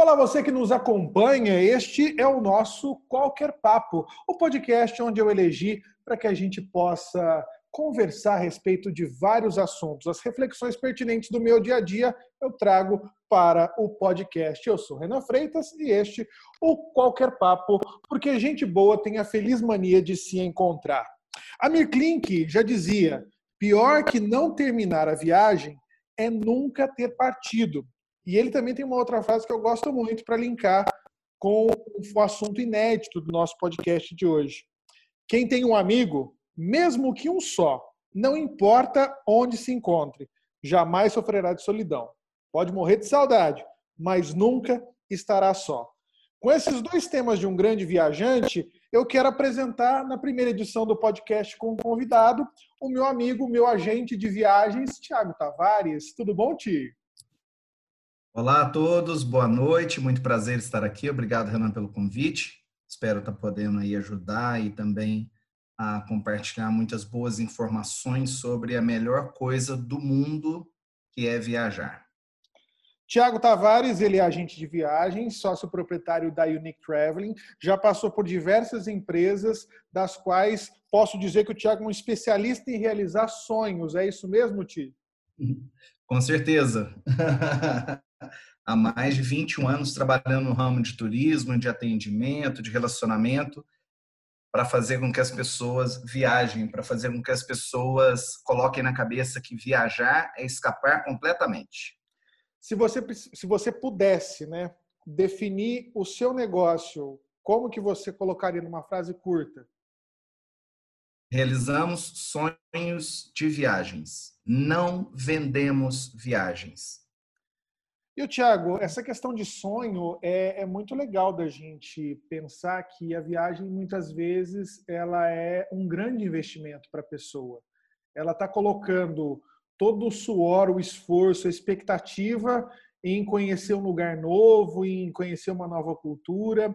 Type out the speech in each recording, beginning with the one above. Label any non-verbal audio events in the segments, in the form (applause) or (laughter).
Olá, você que nos acompanha. Este é o nosso Qualquer Papo, o podcast onde eu elegi para que a gente possa conversar a respeito de vários assuntos. As reflexões pertinentes do meu dia a dia eu trago para o podcast. Eu sou Renan Freitas e este o Qualquer Papo, porque gente boa tem a feliz mania de se encontrar. Amir Klink já dizia: pior que não terminar a viagem é nunca ter partido. E ele também tem uma outra frase que eu gosto muito para linkar com o assunto inédito do nosso podcast de hoje. Quem tem um amigo, mesmo que um só, não importa onde se encontre, jamais sofrerá de solidão. Pode morrer de saudade, mas nunca estará só. Com esses dois temas de um grande viajante, eu quero apresentar na primeira edição do podcast com um convidado, o meu amigo, meu agente de viagens, Tiago Tavares. Tudo bom, Ti? Olá a todos, boa noite, muito prazer estar aqui. Obrigado, Renan, pelo convite. Espero estar podendo aí ajudar e também a compartilhar muitas boas informações sobre a melhor coisa do mundo, que é viajar. Tiago Tavares, ele é agente de viagens, sócio proprietário da Unique Traveling, já passou por diversas empresas, das quais posso dizer que o Tiago é um especialista em realizar sonhos. É isso mesmo, Ti? (laughs) Com certeza. (laughs) há mais de 21 anos trabalhando no ramo de turismo, de atendimento, de relacionamento, para fazer com que as pessoas viajem, para fazer com que as pessoas coloquem na cabeça que viajar é escapar completamente. Se você, se você pudesse né, definir o seu negócio, como que você colocaria numa frase curta? Realizamos sonhos de viagens. Não vendemos viagens. E o Tiago, essa questão de sonho é, é, muito legal da gente pensar que a viagem muitas vezes ela é um grande investimento para a pessoa. Ela está colocando todo o suor, o esforço, a expectativa em conhecer um lugar novo, em conhecer uma nova cultura.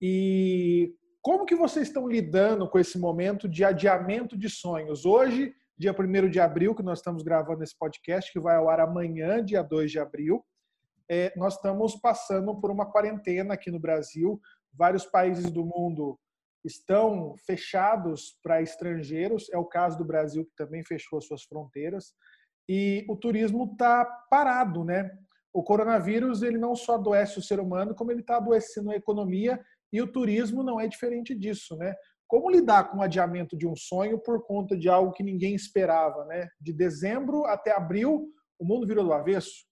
E como que vocês estão lidando com esse momento de adiamento de sonhos? Hoje, dia 1 de abril, que nós estamos gravando esse podcast, que vai ao ar amanhã, dia 2 de abril, é, nós estamos passando por uma quarentena aqui no Brasil. Vários países do mundo estão fechados para estrangeiros. É o caso do Brasil, que também fechou as suas fronteiras. E o turismo está parado, né? O coronavírus ele não só adoece o ser humano, como ele está adoecendo a economia e o turismo não é diferente disso, né? Como lidar com o adiamento de um sonho por conta de algo que ninguém esperava, né? De dezembro até abril, o mundo virou do avesso.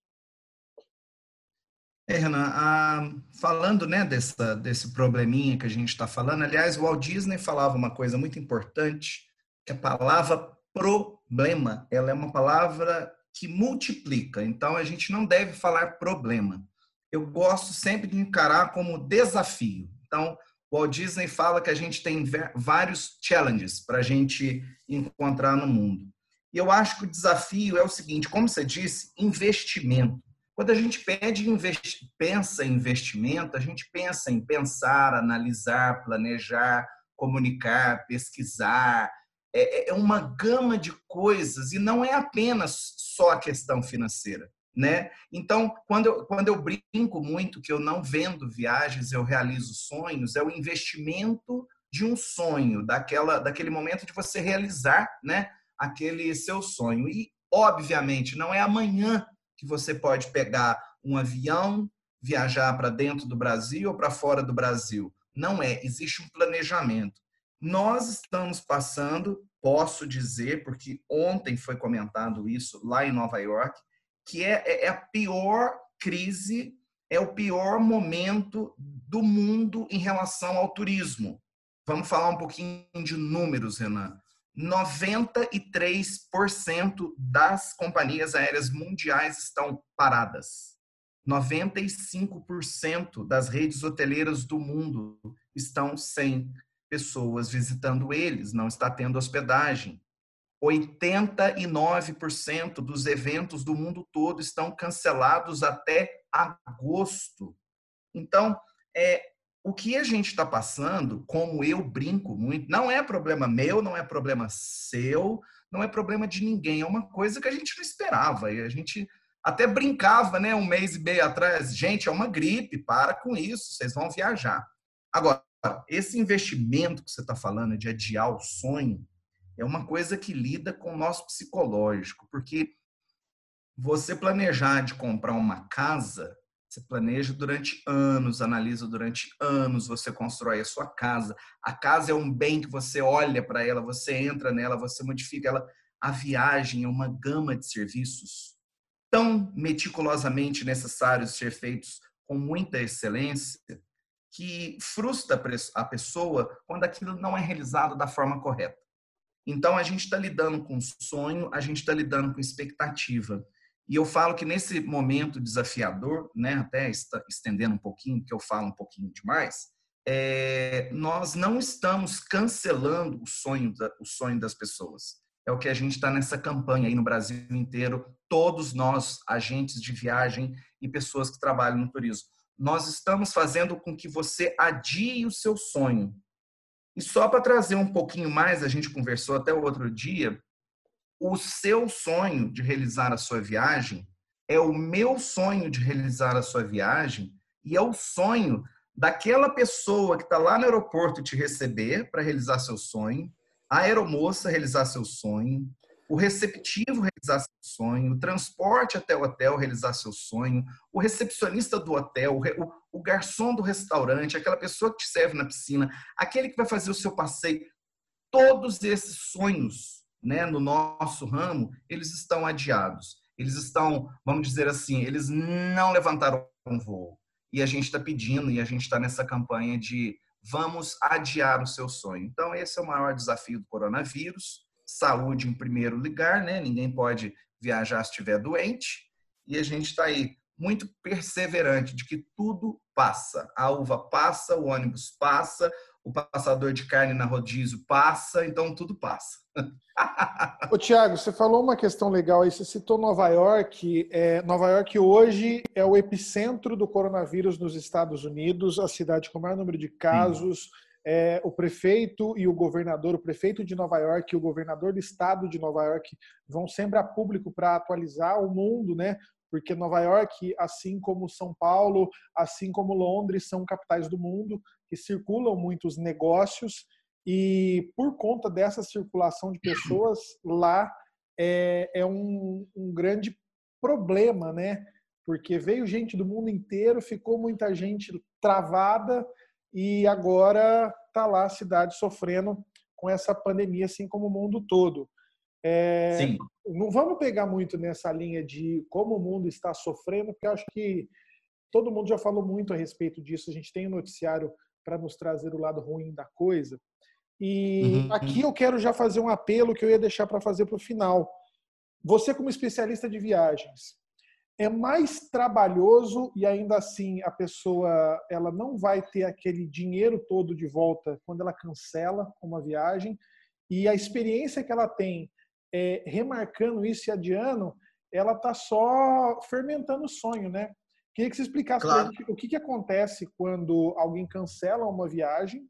É, Renan, ah, falando né, dessa, desse probleminha que a gente está falando, aliás, o Walt Disney falava uma coisa muito importante, que a palavra problema, ela é uma palavra que multiplica, então a gente não deve falar problema. Eu gosto sempre de encarar como desafio. Então, Walt Disney fala que a gente tem vários challenges para a gente encontrar no mundo. E eu acho que o desafio é o seguinte, como você disse, investimento. Quando a gente pede investi pensa em investimento, a gente pensa em pensar, analisar, planejar, comunicar, pesquisar. É, é, uma gama de coisas e não é apenas só a questão financeira. Né? Então, quando eu, quando eu brinco muito que eu não vendo viagens, eu realizo sonhos, é o investimento de um sonho, daquela, daquele momento de você realizar né, aquele seu sonho. E, obviamente, não é amanhã que você pode pegar um avião, viajar para dentro do Brasil ou para fora do Brasil. Não é, existe um planejamento. Nós estamos passando, posso dizer, porque ontem foi comentado isso lá em Nova York, que é, é, é a pior crise, é o pior momento do mundo em relação ao turismo. Vamos falar um pouquinho de números, Renan. 93% das companhias aéreas mundiais estão paradas. 95% das redes hoteleiras do mundo estão sem pessoas visitando eles, não está tendo hospedagem. 89% dos eventos do mundo todo estão cancelados até agosto. Então, é, o que a gente está passando, como eu brinco muito, não é problema meu, não é problema seu, não é problema de ninguém, é uma coisa que a gente não esperava. E a gente até brincava, né, um mês e meio atrás, gente, é uma gripe, para com isso, vocês vão viajar. Agora, esse investimento que você está falando de adiar o sonho é uma coisa que lida com o nosso psicológico, porque você planejar de comprar uma casa, você planeja durante anos, analisa durante anos, você constrói a sua casa. A casa é um bem que você olha para ela, você entra nela, você modifica ela. A viagem é uma gama de serviços tão meticulosamente necessários ser feitos com muita excelência que frustra a pessoa quando aquilo não é realizado da forma correta. Então, a gente está lidando com sonho, a gente está lidando com expectativa. E eu falo que nesse momento desafiador, né, até estendendo um pouquinho, que eu falo um pouquinho demais, é, nós não estamos cancelando o sonho, da, o sonho das pessoas é o que a gente está nessa campanha aí no Brasil inteiro, todos nós, agentes de viagem e pessoas que trabalham no turismo. Nós estamos fazendo com que você adie o seu sonho. E só para trazer um pouquinho mais, a gente conversou até o outro dia, o seu sonho de realizar a sua viagem é o meu sonho de realizar a sua viagem e é o sonho daquela pessoa que está lá no aeroporto te receber para realizar seu sonho, a aeromoça realizar seu sonho, o receptivo realizar seu sonho, o transporte até o hotel realizar seu sonho, o recepcionista do hotel, o, o garçom do restaurante, aquela pessoa que te serve na piscina, aquele que vai fazer o seu passeio. Todos esses sonhos, né, no nosso ramo, eles estão adiados. Eles estão, vamos dizer assim, eles não levantaram um voo. E a gente está pedindo, e a gente está nessa campanha de vamos adiar o seu sonho. Então, esse é o maior desafio do coronavírus. Saúde em primeiro lugar, né? Ninguém pode viajar se estiver doente. E a gente está aí muito perseverante de que tudo passa. A uva passa, o ônibus passa, o passador de carne na rodízio passa, então tudo passa. (laughs) Ô, Tiago, você falou uma questão legal aí, você citou Nova York. É, Nova York hoje é o epicentro do coronavírus nos Estados Unidos, a cidade com o maior número de casos. É, o prefeito e o governador, o prefeito de Nova York e o governador do estado de Nova York vão sempre a público para atualizar o mundo, né? Porque Nova York, assim como São Paulo, assim como Londres, são capitais do mundo que circulam muitos negócios e por conta dessa circulação de pessoas lá é, é um, um, grande problema, né? Porque veio gente do mundo inteiro, ficou muita gente travada e agora está lá a cidade sofrendo com essa pandemia, assim como o mundo todo. É, Sim. Não vamos pegar muito nessa linha de como o mundo está sofrendo, porque acho que todo mundo já falou muito a respeito disso. A gente tem um noticiário para nos trazer o lado ruim da coisa. E uhum. aqui eu quero já fazer um apelo que eu ia deixar para fazer para o final. Você, como especialista de viagens, é mais trabalhoso e ainda assim a pessoa ela não vai ter aquele dinheiro todo de volta quando ela cancela uma viagem e a experiência que ela tem é, remarcando isso e adiando, ela está só fermentando o sonho, né? Queria que você explicasse claro. gente, o que, que acontece quando alguém cancela uma viagem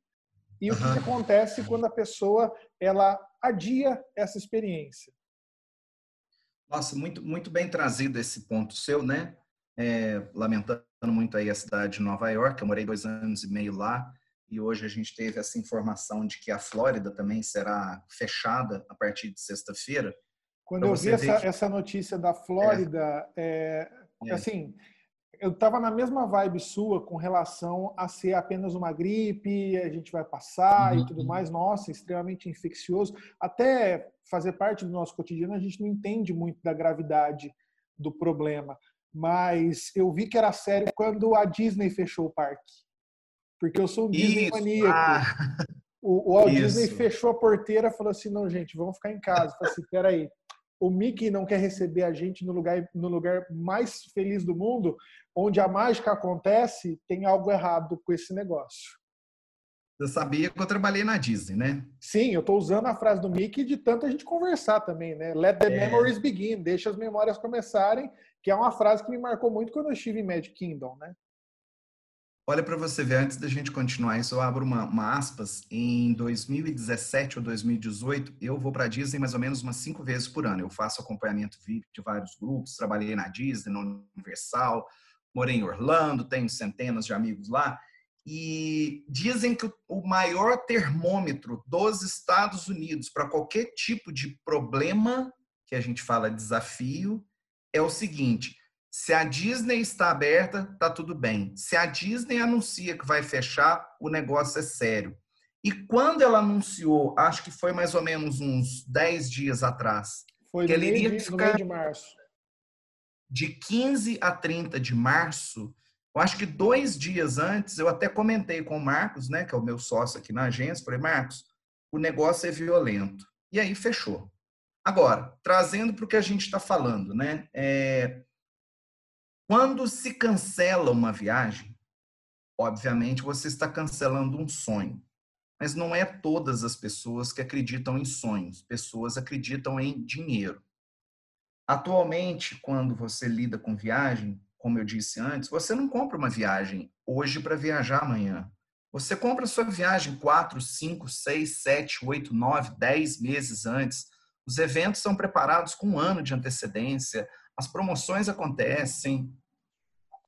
e uhum. o que, que acontece quando a pessoa ela adia essa experiência. Nossa, muito, muito bem trazido esse ponto seu, né? É, lamentando muito aí a cidade de Nova York, eu morei dois anos e meio lá, e hoje a gente teve essa informação de que a Flórida também será fechada a partir de sexta-feira. Quando eu vi essa, que... essa notícia da Flórida, é. É, assim, eu estava na mesma vibe sua com relação a ser apenas uma gripe, a gente vai passar uhum. e tudo mais. Nossa, extremamente infeccioso. Até fazer parte do nosso cotidiano, a gente não entende muito da gravidade do problema. Mas eu vi que era sério quando a Disney fechou o parque. Porque eu sou um Disney maníaco. Ah. O, o Walt Isso. Disney fechou a porteira e falou assim: não, gente, vamos ficar em casa. Eu falei assim: peraí, o Mickey não quer receber a gente no lugar, no lugar mais feliz do mundo, onde a mágica acontece, tem algo errado com esse negócio. Você sabia que eu trabalhei na Disney, né? Sim, eu estou usando a frase do Mickey de tanta gente conversar também, né? Let the é. memories begin, deixa as memórias começarem, que é uma frase que me marcou muito quando eu estive em Magic Kingdom, né? Olha para você ver, antes da gente continuar isso, eu abro uma, uma, aspas. Em 2017 ou 2018, eu vou para a Disney mais ou menos umas cinco vezes por ano. Eu faço acompanhamento VIP de vários grupos, trabalhei na Disney, na Universal, morei em Orlando, tenho centenas de amigos lá. E dizem que o maior termômetro dos Estados Unidos para qualquer tipo de problema, que a gente fala desafio, é o seguinte: se a Disney está aberta, tá tudo bem. Se a Disney anuncia que vai fechar, o negócio é sério. E quando ela anunciou, acho que foi mais ou menos uns 10 dias atrás, foi que ela iria ficar de março. De 15 a 30 de março, eu acho que dois dias antes, eu até comentei com o Marcos, né, que é o meu sócio aqui na agência, falei, Marcos, o negócio é violento. E aí fechou. Agora, trazendo para o que a gente está falando, né? É, quando se cancela uma viagem, obviamente você está cancelando um sonho. Mas não é todas as pessoas que acreditam em sonhos. Pessoas acreditam em dinheiro. Atualmente, quando você lida com viagem, como eu disse antes, você não compra uma viagem hoje para viajar amanhã. Você compra sua viagem 4, 5, 6, 7, 8, 9, 10 meses antes. Os eventos são preparados com um ano de antecedência, as promoções acontecem.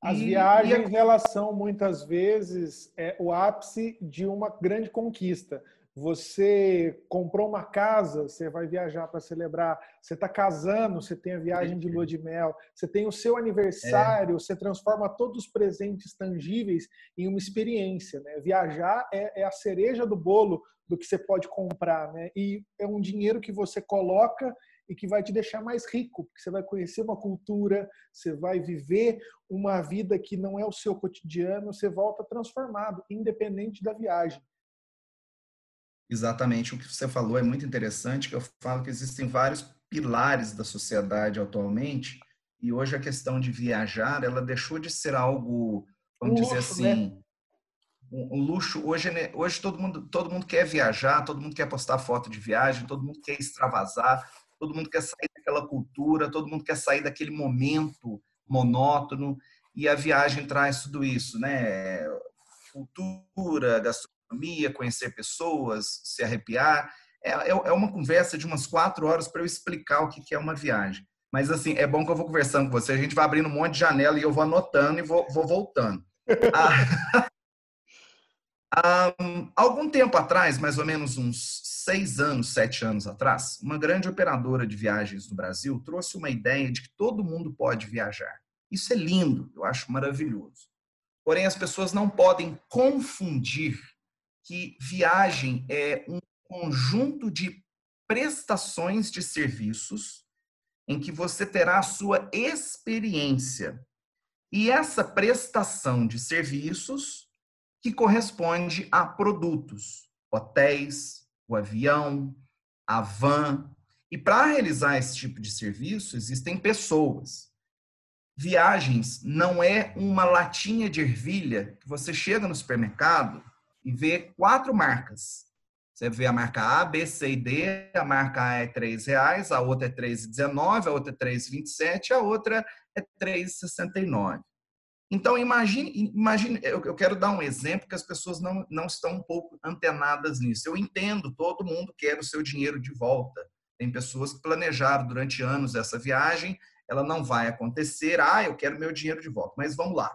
As e, viagens, e a... elas são muitas vezes é, o ápice de uma grande conquista. Você comprou uma casa, você vai viajar para celebrar. Você está casando, você tem a viagem de lua de mel. Você tem o seu aniversário, é. você transforma todos os presentes tangíveis em uma experiência. Né? Viajar é, é a cereja do bolo do que você pode comprar. Né? E é um dinheiro que você coloca e que vai te deixar mais rico, porque você vai conhecer uma cultura, você vai viver uma vida que não é o seu cotidiano, você volta transformado, independente da viagem. Exatamente, o que você falou é muito interessante, que eu falo que existem vários pilares da sociedade atualmente, e hoje a questão de viajar, ela deixou de ser algo, vamos dizer assim, né? um, um, luxo. Hoje, né, hoje todo mundo, todo mundo quer viajar, todo mundo quer postar foto de viagem, todo mundo quer extravasar, todo mundo quer sair daquela cultura, todo mundo quer sair daquele momento monótono e a viagem traz tudo isso, né? Cultura, gastronomia, conhecer pessoas, se arrepiar. É, é, é uma conversa de umas quatro horas para eu explicar o que é uma viagem. Mas, assim, é bom que eu vou conversando com você. A gente vai abrindo um monte de janela e eu vou anotando e vou, vou voltando. ah, um, (laughs) algum tempo atrás, mais ou menos uns seis anos, sete anos atrás, uma grande operadora de viagens no Brasil trouxe uma ideia de que todo mundo pode viajar. Isso é lindo, eu acho maravilhoso. Porém, as pessoas não podem confundir que viagem é um conjunto de prestações de serviços em que você terá a sua experiência. E essa prestação de serviços que corresponde a produtos, hotéis, o avião, a van. E para realizar esse tipo de serviço, existem pessoas. Viagens não é uma latinha de ervilha que você chega no supermercado e vê quatro marcas. Você vê a marca A, B, C e D, a marca A é R$ reais, a outra é R$ 3,19, a outra é R$ 3,27, a outra é R$ 3,69. Então, imagine, imagine eu quero dar um exemplo que as pessoas não, não estão um pouco antenadas nisso. Eu entendo, todo mundo quer o seu dinheiro de volta. Tem pessoas que planejaram durante anos essa viagem, ela não vai acontecer. Ah, eu quero meu dinheiro de volta. Mas vamos lá.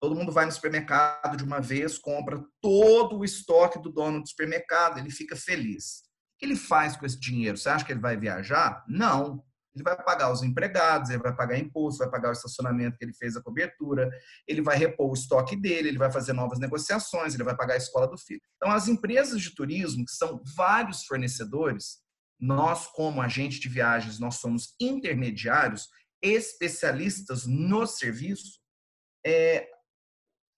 Todo mundo vai no supermercado de uma vez, compra todo o estoque do dono do supermercado, ele fica feliz. O que ele faz com esse dinheiro? Você acha que ele vai viajar? Não. Ele vai pagar os empregados, ele vai pagar imposto, vai pagar o estacionamento que ele fez a cobertura, ele vai repor o estoque dele, ele vai fazer novas negociações, ele vai pagar a escola do filho. Então, as empresas de turismo, que são vários fornecedores, nós, como agente de viagens, nós somos intermediários, especialistas no serviço, é,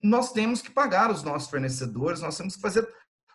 nós temos que pagar os nossos fornecedores, nós temos que fazer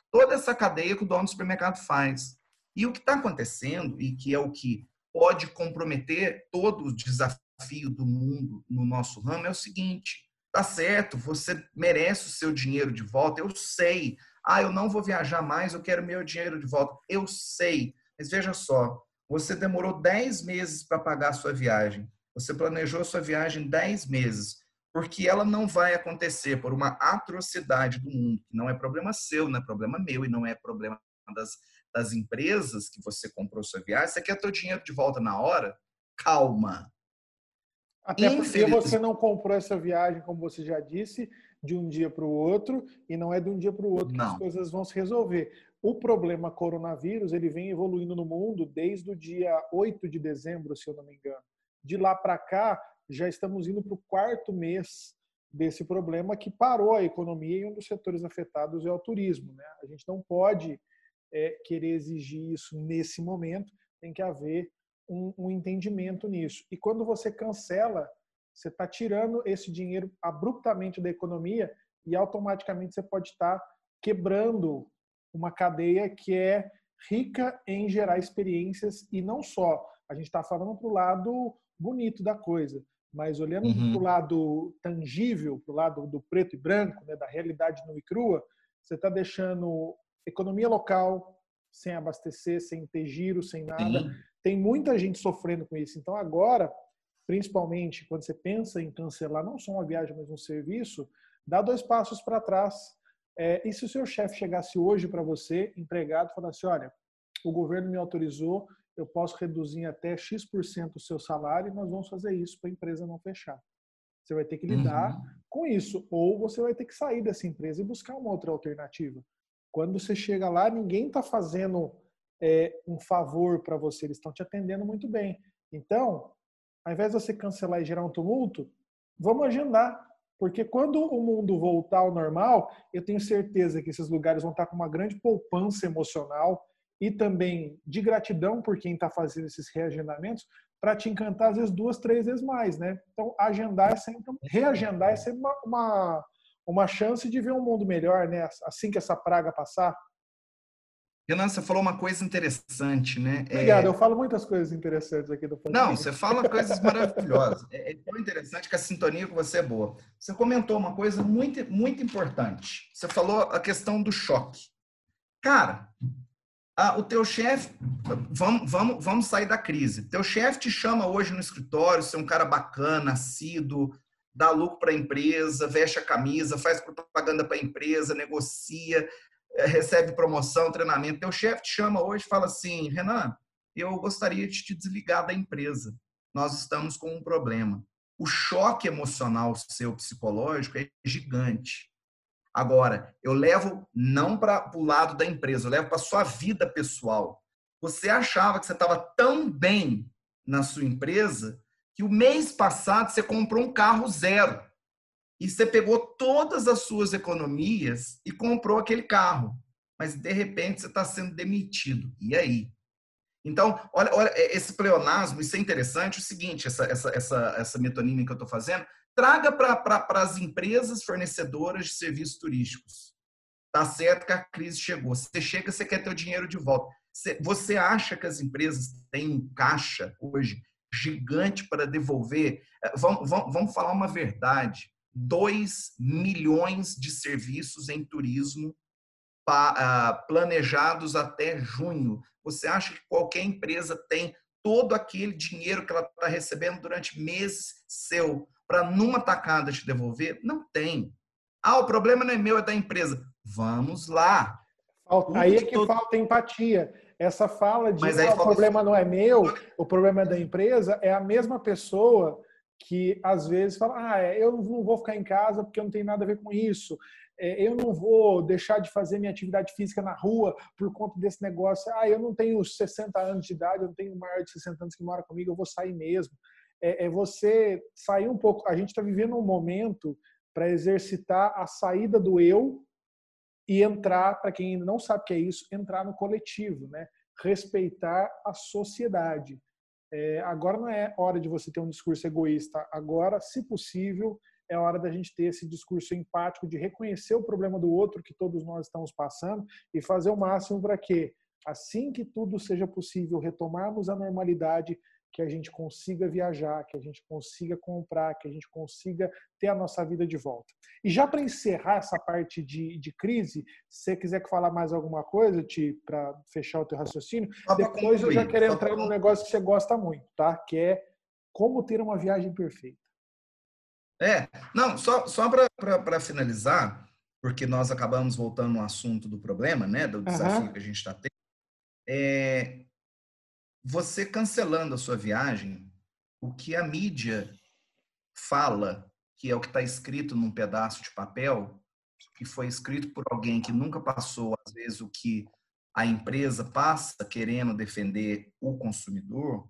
toda essa cadeia que o dono do supermercado faz. E o que está acontecendo, e que é o que pode comprometer todo o desafio do mundo no nosso ramo é o seguinte: tá certo, você merece o seu dinheiro de volta, eu sei. Ah, eu não vou viajar mais, eu quero meu dinheiro de volta. Eu sei. Mas veja só, você demorou 10 meses para pagar a sua viagem. Você planejou a sua viagem 10 meses. porque ela não vai acontecer por uma atrocidade do mundo, que não é problema seu, não é problema meu e não é problema das, das empresas que você comprou sua viagem. Você quer teu dinheiro de volta na hora? Calma. Até porque você não comprou essa viagem, como você já disse, de um dia para o outro, e não é de um dia para o outro não. que as coisas vão se resolver. O problema coronavírus, ele vem evoluindo no mundo desde o dia 8 de dezembro, se eu não me engano. De lá para cá, já estamos indo para o quarto mês desse problema que parou a economia e um dos setores afetados é o turismo. Né? A gente não pode é, querer exigir isso nesse momento, tem que haver um, um entendimento nisso. E quando você cancela, você está tirando esse dinheiro abruptamente da economia e automaticamente você pode estar tá quebrando uma cadeia que é rica em gerar experiências e não só. A gente está falando para o lado bonito da coisa, mas olhando uhum. para o lado tangível, para o lado do preto e branco, né, da realidade nua e crua, você está deixando economia local sem abastecer, sem ter giro, sem nada. Tem muita gente sofrendo com isso. Então agora, principalmente quando você pensa em cancelar não só uma viagem, mas um serviço, dá dois passos para trás é, e se o seu chefe chegasse hoje para você, empregado, e falasse: olha, o governo me autorizou, eu posso reduzir até X% o seu salário e nós vamos fazer isso para a empresa não fechar. Você vai ter que lidar uhum. com isso. Ou você vai ter que sair dessa empresa e buscar uma outra alternativa. Quando você chega lá, ninguém está fazendo é, um favor para você, eles estão te atendendo muito bem. Então, ao invés de você cancelar e gerar um tumulto, vamos agendar. Porque quando o mundo voltar ao normal, eu tenho certeza que esses lugares vão estar com uma grande poupança emocional e também de gratidão por quem está fazendo esses reagendamentos para te encantar às vezes duas, três vezes mais, né? Então, agendar é sempre, reagendar é sempre uma, uma, uma chance de ver um mundo melhor, né? Assim que essa praga passar. Renan, você falou uma coisa interessante, né? Obrigado, é... eu falo muitas coisas interessantes aqui do podcast. Não, você fala coisas maravilhosas. É, é tão interessante que a sintonia com você é boa. Você comentou uma coisa muito, muito importante. Você falou a questão do choque. Cara, a, o teu chefe, vamos, vamos, vamos sair da crise. Teu chefe te chama hoje no escritório, você é um cara bacana, assíduo, dá lucro para a empresa, veste a camisa, faz propaganda para a empresa, negocia, é, recebe promoção, treinamento. Teu chefe te chama hoje e fala assim: Renan, eu gostaria de te desligar da empresa. Nós estamos com um problema. O choque emocional seu psicológico é gigante. Agora, eu levo não para o lado da empresa, eu levo para sua vida pessoal. Você achava que você estava tão bem na sua empresa que o mês passado você comprou um carro zero e você pegou todas as suas economias e comprou aquele carro. Mas de repente você está sendo demitido. E aí? Então, olha, olha esse pleonasmo, isso é interessante. O seguinte, essa, essa, essa, essa metonímia que eu estou fazendo, traga para as empresas fornecedoras de serviços turísticos. Tá certo que a crise chegou. Você chega, você quer ter o dinheiro de volta. Você acha que as empresas têm caixa hoje gigante para devolver? É, vamos, vamos, vamos falar uma verdade. 2 milhões de serviços em turismo ah, planejados até junho. Você acha que qualquer empresa tem todo aquele dinheiro que ela está recebendo durante meses seu para numa tacada te devolver? Não tem. Ah, o problema não é meu, é da empresa. Vamos lá. Aí é que falta empatia. Essa fala de ah, o problema não é meu, o problema é da empresa, é a mesma pessoa que às vezes fala, ah, é, eu não vou ficar em casa porque eu não tenho nada a ver com isso. É, eu não vou deixar de fazer minha atividade física na rua por conta desse negócio. Ah, eu não tenho 60 anos de idade, eu não tenho maior de 60 anos que mora comigo, eu vou sair mesmo. É, é você sair um pouco. A gente está vivendo um momento para exercitar a saída do eu e entrar, para quem ainda não sabe o que é isso, entrar no coletivo, né? respeitar a sociedade. É, agora não é hora de você ter um discurso egoísta. Agora, se possível, é hora da gente ter esse discurso empático de reconhecer o problema do outro que todos nós estamos passando e fazer o máximo para que, assim que tudo seja possível, retomarmos a normalidade, que a gente consiga viajar, que a gente consiga comprar, que a gente consiga ter a nossa vida de volta. E já para encerrar essa parte de, de crise, se você quiser falar mais alguma coisa, para fechar o teu raciocínio, depois eu já quero entrar num negócio que você gosta muito, tá? Que é como ter uma viagem perfeita. É, não, só, só para finalizar, porque nós acabamos voltando ao assunto do problema, né, do desafio uhum. que a gente está tendo. É, você cancelando a sua viagem, o que a mídia fala, que é o que está escrito num pedaço de papel, que foi escrito por alguém que nunca passou, às vezes, o que a empresa passa querendo defender o consumidor,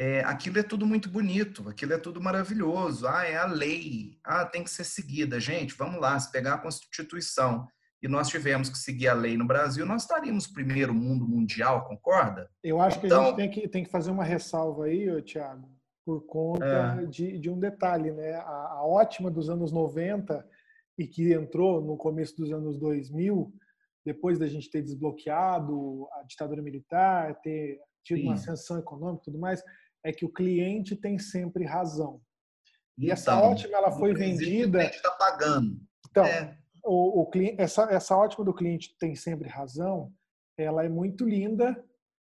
é, aquilo é tudo muito bonito, aquilo é tudo maravilhoso. Ah, é a lei, ah, tem que ser seguida. Gente, vamos lá, se pegar a Constituição e nós tivemos que seguir a lei no Brasil, nós estaríamos primeiro mundo mundial, concorda? Eu acho que então, a gente tem que, tem que fazer uma ressalva aí, Tiago, por conta é. de, de um detalhe, né? A, a ótima dos anos 90 e que entrou no começo dos anos 2000, depois da gente ter desbloqueado a ditadura militar, ter tido Sim. uma ascensão econômica e tudo mais, é que o cliente tem sempre razão. E então, essa ótima ela foi vendida. O cliente está pagando. Então, é. O, o, essa, essa ótima do cliente tem sempre razão, ela é muito linda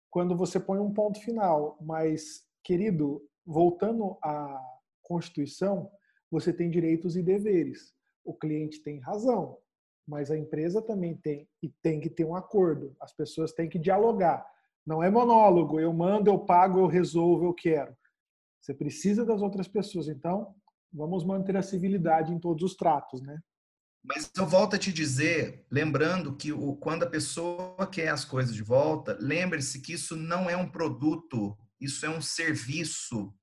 quando você põe um ponto final. Mas, querido, voltando à Constituição, você tem direitos e deveres. O cliente tem razão, mas a empresa também tem e tem que ter um acordo. As pessoas têm que dialogar. Não é monólogo, eu mando, eu pago, eu resolvo, eu quero. Você precisa das outras pessoas, então vamos manter a civilidade em todos os tratos, né? Mas eu volto a te dizer, lembrando que o, quando a pessoa quer as coisas de volta, lembre-se que isso não é um produto, isso é um serviço.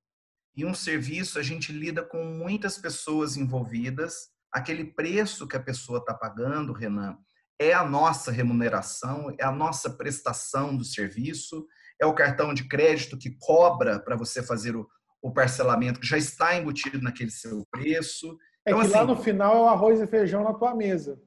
E um serviço a gente lida com muitas pessoas envolvidas. Aquele preço que a pessoa está pagando, Renan, é a nossa remuneração, é a nossa prestação do serviço, é o cartão de crédito que cobra para você fazer o, o, parcelamento, que já está embutido naquele seu preço. É então, que assim, lá no final é o arroz e feijão na tua mesa.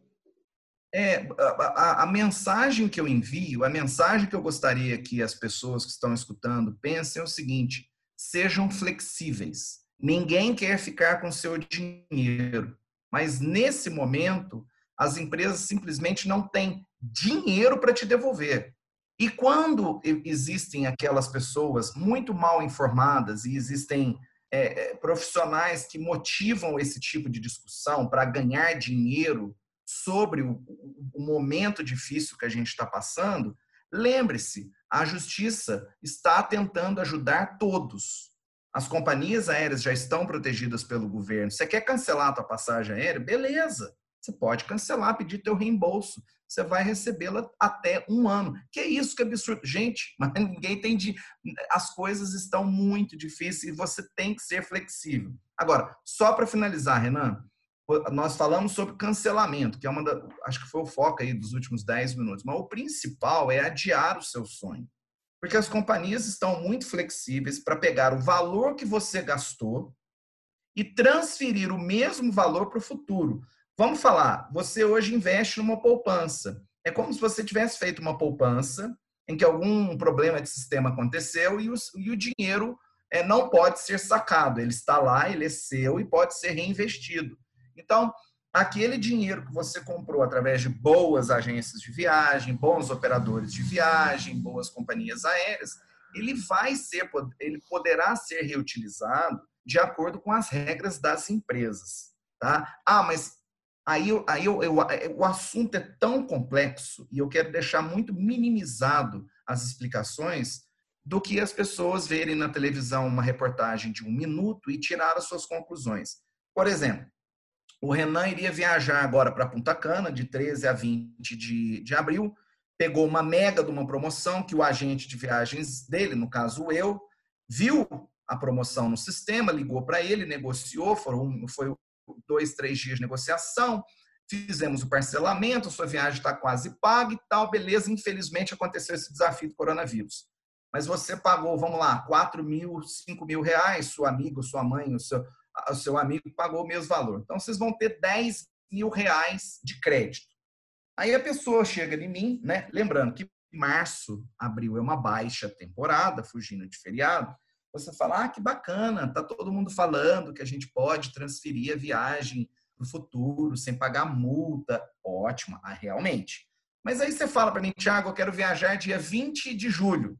É, a, a, a, mensagem que eu envio, a mensagem que eu gostaria que as pessoas que estão escutando pensem é o seguinte: sejam flexíveis. Ninguém quer ficar com seu dinheiro, mas nesse momento as empresas simplesmente não têm dinheiro para te devolver. E quando existem aquelas pessoas muito mal informadas e existem é, é profissionais que motivam esse tipo de discussão para ganhar dinheiro sobre o, o momento difícil que a gente está passando, lembre-se, a justiça está tentando ajudar todos. As companhias aéreas já estão protegidas pelo governo. Você quer cancelar a tua passagem aérea? Beleza. Você pode cancelar, pedir teu reembolso. Você vai recebê-la até um ano. Que isso, que absurdo. Gente, (laughs) mas ninguém entende. As coisas estão muito difíceis e você tem que ser flexível. Agora, só para finalizar, Renan, nós falamos sobre cancelamento, que é uma da, acho que foi o foco aí dos últimos 10 minutos, mas o principal é adiar o seu sonho. Porque as companhias estão muito flexíveis para pegar o valor que você gastou e transferir o mesmo valor para o futuro. Vamos falar, você hoje investe numa poupança. É como se você tivesse feito uma poupança em que algum problema de sistema aconteceu e o, e o dinheiro é, não pode ser sacado. Ele está lá, ele é seu e pode ser reinvestido. Então, aquele dinheiro que você comprou através de boas agências de viagem, bons operadores de viagem, boas companhias aéreas, ele vai ser, ele poderá ser reutilizado de acordo com as regras das empresas. Tá? Ah, mas Aí, aí eu, eu, é, o assunto é tão complexo e eu quero deixar muito minimizado as explicações do que as pessoas verem na televisão uma reportagem de um minuto e tirar as suas conclusões. Por exemplo, o Renan iria viajar agora para Punta Cana, de 13 a 20 de, de abril, pegou uma mega de uma promoção que o agente de viagens dele, no caso eu, viu a promoção no sistema, ligou para ele, negociou, foram, foi dois, três dias de negociação, fizemos o parcelamento, sua viagem está quase paga e tal, beleza. Infelizmente aconteceu esse desafio do coronavírus. Mas você pagou, vamos lá, 4 mil, 5 mil reais, seu amigo, sua mãe, o seu, o seu amigo pagou o mesmo valor. Então vocês vão ter 10 mil reais de crédito. Aí a pessoa chega em mim, né? Lembrando que março, abril é uma baixa temporada, fugindo de feriado você fala, ah, que bacana, tá todo mundo falando que a gente pode transferir a viagem para o futuro sem pagar multa. Ótimo, ah, realmente. Mas aí você fala para mim, Tiago, eu quero viajar dia 20 de julho.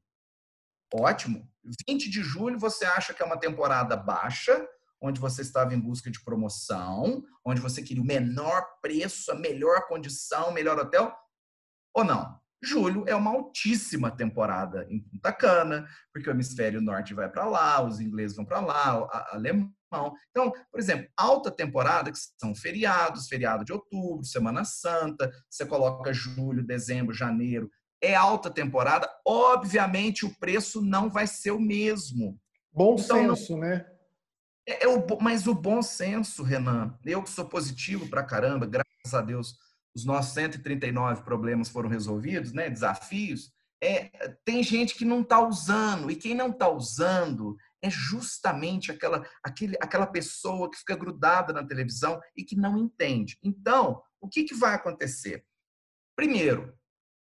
Ótimo. 20 de julho você acha que é uma temporada baixa onde você estava em busca de promoção, onde você queria o menor preço, a melhor condição, melhor hotel, ou não? Julho é uma altíssima temporada em Punta Cana, porque o hemisfério norte vai para lá, os ingleses vão para lá, o alemão. Então, por exemplo, alta temporada, que são feriados, feriado de outubro, Semana Santa, você coloca julho, dezembro, janeiro, é alta temporada, obviamente o preço não vai ser o mesmo. Bom então, senso, não... né? É, é, o, mas o bom senso, Renan, eu que sou positivo pra caramba, graças a Deus, os nossos 139 problemas foram resolvidos, né? Desafios. É, tem gente que não está usando, e quem não está usando é justamente aquela, aquele, aquela pessoa que fica grudada na televisão e que não entende. Então, o que, que vai acontecer? Primeiro,